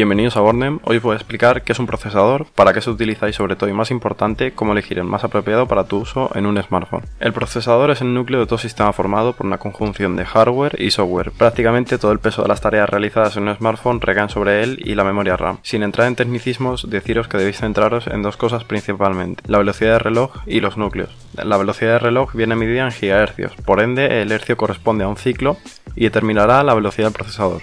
Bienvenidos a Bornem, hoy os voy a explicar qué es un procesador, para qué se utiliza y sobre todo y más importante, cómo elegir el más apropiado para tu uso en un smartphone. El procesador es el núcleo de todo sistema formado por una conjunción de hardware y software. Prácticamente todo el peso de las tareas realizadas en un smartphone recaen sobre él y la memoria RAM. Sin entrar en tecnicismos, deciros que debéis centraros en dos cosas principalmente, la velocidad de reloj y los núcleos. La velocidad de reloj viene medida en gigahercios, por ende el hercio corresponde a un ciclo y determinará la velocidad del procesador.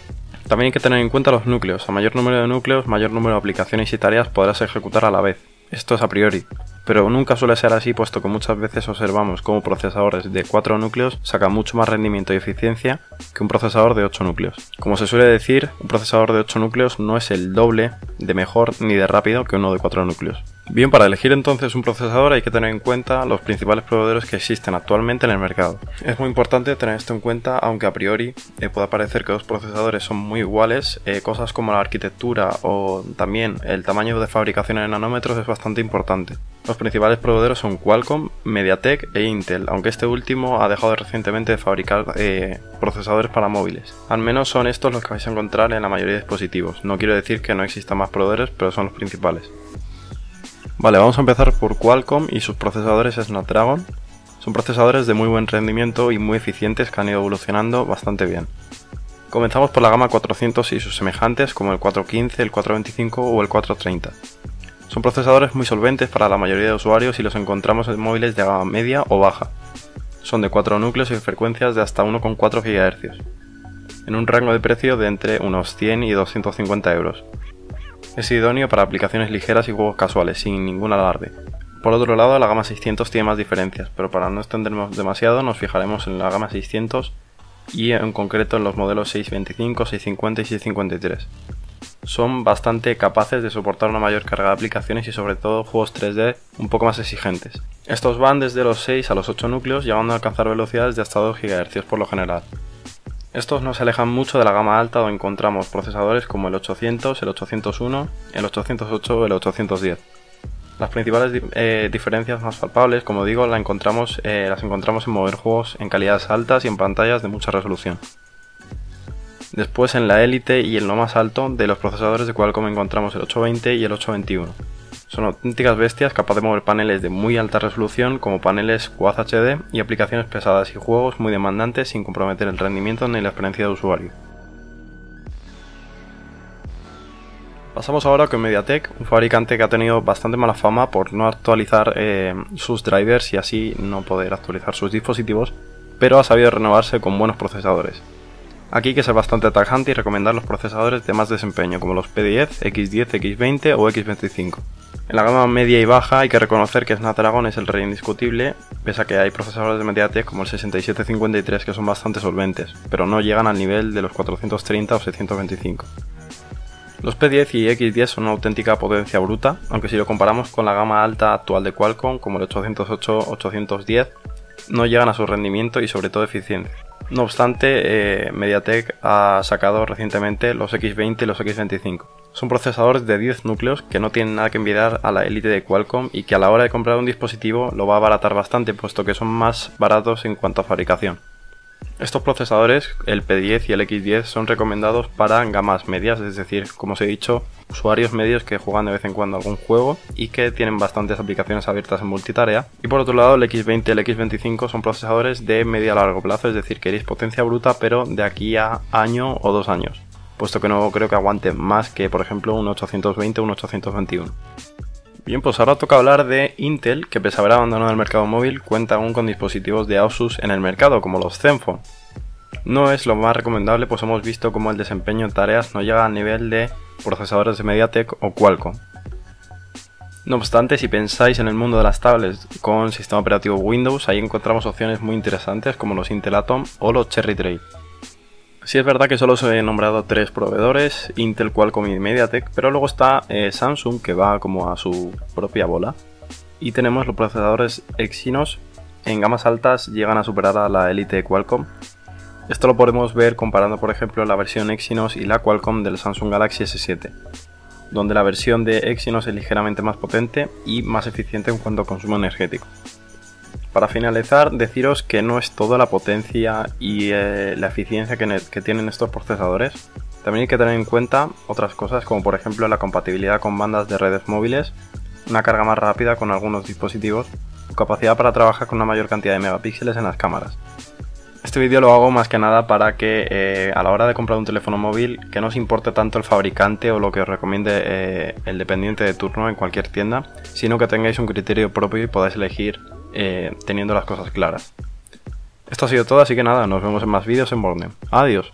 También hay que tener en cuenta los núcleos. A mayor número de núcleos, mayor número de aplicaciones y tareas podrás ejecutar a la vez. Esto es a priori, pero nunca suele ser así puesto que muchas veces observamos cómo procesadores de 4 núcleos sacan mucho más rendimiento y eficiencia que un procesador de 8 núcleos. Como se suele decir, un procesador de 8 núcleos no es el doble de mejor ni de rápido que uno de 4 núcleos. Bien, para elegir entonces un procesador hay que tener en cuenta los principales proveedores que existen actualmente en el mercado. Es muy importante tener esto en cuenta, aunque a priori eh, pueda parecer que los procesadores son muy iguales, eh, cosas como la arquitectura o también el tamaño de fabricación en nanómetros es bastante importante. Los principales proveedores son Qualcomm, MediaTek e Intel, aunque este último ha dejado recientemente de fabricar eh, procesadores para móviles. Al menos son estos los que vais a encontrar en la mayoría de dispositivos. No quiero decir que no existan más proveedores, pero son los principales. Vale, vamos a empezar por Qualcomm y sus procesadores Snapdragon. Son procesadores de muy buen rendimiento y muy eficientes que han ido evolucionando bastante bien. Comenzamos por la gama 400 y sus semejantes como el 415, el 425 o el 430. Son procesadores muy solventes para la mayoría de usuarios y los encontramos en móviles de gama media o baja. Son de 4 núcleos y frecuencias de hasta 1,4 GHz, en un rango de precio de entre unos 100 y 250 euros. Es idóneo para aplicaciones ligeras y juegos casuales, sin ningún alarde. Por otro lado, la gama 600 tiene más diferencias, pero para no extendernos demasiado nos fijaremos en la gama 600 y en concreto en los modelos 625, 650 y 653. Son bastante capaces de soportar una mayor carga de aplicaciones y sobre todo juegos 3D un poco más exigentes. Estos van desde los 6 a los 8 núcleos, llegando a alcanzar velocidades de hasta 2 GHz por lo general. Estos no se alejan mucho de la gama alta donde encontramos procesadores como el 800, el 801, el 808 o el 810. Las principales eh, diferencias más palpables, como digo, las encontramos, eh, las encontramos en mover juegos en calidades altas y en pantallas de mucha resolución. Después en la élite y en lo más alto de los procesadores de Qualcomm encontramos el 820 y el 821. Son auténticas bestias capaces de mover paneles de muy alta resolución como paneles Quad HD y aplicaciones pesadas y juegos muy demandantes sin comprometer el rendimiento ni la experiencia de usuario. Pasamos ahora con MediaTek, un fabricante que ha tenido bastante mala fama por no actualizar eh, sus drivers y así no poder actualizar sus dispositivos, pero ha sabido renovarse con buenos procesadores. Aquí hay que ser bastante tajante y recomendar los procesadores de más desempeño como los P10, X10, X20 o X25. En la gama media y baja hay que reconocer que Snapdragon es el rey indiscutible, pese a que hay procesadores de MediaTek como el 6753 que son bastante solventes, pero no llegan al nivel de los 430 o 625. Los P10 y X10 son una auténtica potencia bruta, aunque si lo comparamos con la gama alta actual de Qualcomm como el 808-810, no llegan a su rendimiento y sobre todo eficiencia. No obstante, eh, MediaTek ha sacado recientemente los X20 y los X25. Son procesadores de 10 núcleos que no tienen nada que envidiar a la élite de Qualcomm y que a la hora de comprar un dispositivo lo va a abaratar bastante puesto que son más baratos en cuanto a fabricación. Estos procesadores, el P10 y el X10, son recomendados para gamas medias, es decir, como os he dicho, usuarios medios que juegan de vez en cuando algún juego y que tienen bastantes aplicaciones abiertas en multitarea. Y por otro lado, el X20 y el X25 son procesadores de media a largo plazo, es decir, queréis potencia bruta, pero de aquí a año o dos años, puesto que no creo que aguanten más que, por ejemplo, un 820 o un 821. Bien, pues ahora toca hablar de Intel, que pese a haber abandonado el mercado móvil, cuenta aún con dispositivos de Asus en el mercado, como los Zenfone. No es lo más recomendable, pues hemos visto cómo el desempeño en tareas no llega al nivel de procesadores de MediaTek o Qualcomm. No obstante, si pensáis en el mundo de las tablets con sistema operativo Windows, ahí encontramos opciones muy interesantes como los Intel Atom o los Cherry Trail. Sí es verdad que solo os he nombrado tres proveedores, Intel, Qualcomm y MediaTek, pero luego está eh, Samsung que va como a su propia bola. Y tenemos los procesadores Exynos, en gamas altas llegan a superar a la Elite de Qualcomm. Esto lo podemos ver comparando por ejemplo la versión Exynos y la Qualcomm del Samsung Galaxy S7, donde la versión de Exynos es ligeramente más potente y más eficiente en cuanto a consumo energético. Para finalizar, deciros que no es toda la potencia y eh, la eficiencia que, tienen estos procesadores. También hay que tener en cuenta otras cosas como por ejemplo la compatibilidad con bandas de redes móviles, una carga más rápida con algunos dispositivos o capacidad para trabajar con una mayor cantidad de megapíxeles en las cámaras. Este vídeo lo hago más que nada para que eh, a la hora de comprar un teléfono móvil que no os importe tanto el fabricante o lo que os recomiende eh, el dependiente de turno en cualquier tienda, sino que tengáis un criterio propio y podáis elegir eh, teniendo las cosas claras. Esto ha sido todo, así que nada, nos vemos en más vídeos en Borne. Adiós.